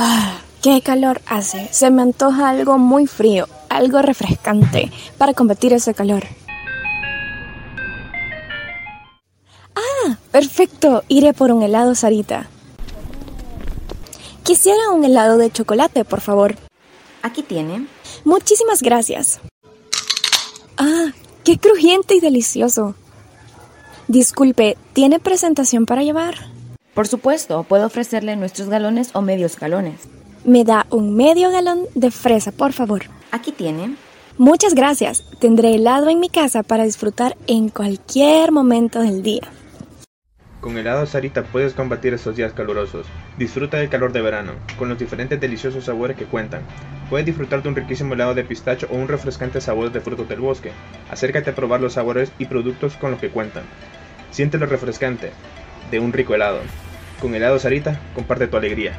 Ah, ¡Qué calor hace! Se me antoja algo muy frío, algo refrescante, para combatir ese calor. ¡Ah! Perfecto, iré por un helado Sarita. Quisiera un helado de chocolate, por favor. Aquí tiene. Muchísimas gracias. ¡Ah! ¡Qué crujiente y delicioso! Disculpe, ¿tiene presentación para llevar? Por supuesto, puedo ofrecerle nuestros galones o medios galones. Me da un medio galón de fresa, por favor. Aquí tiene. Muchas gracias. Tendré helado en mi casa para disfrutar en cualquier momento del día. Con helado Sarita puedes combatir estos días calurosos. Disfruta del calor de verano, con los diferentes deliciosos sabores que cuentan. Puedes disfrutar de un riquísimo helado de pistacho o un refrescante sabor de frutos del bosque. Acércate a probar los sabores y productos con los que cuentan. Siente lo refrescante de un rico helado. Con helado Sarita, comparte tu alegría.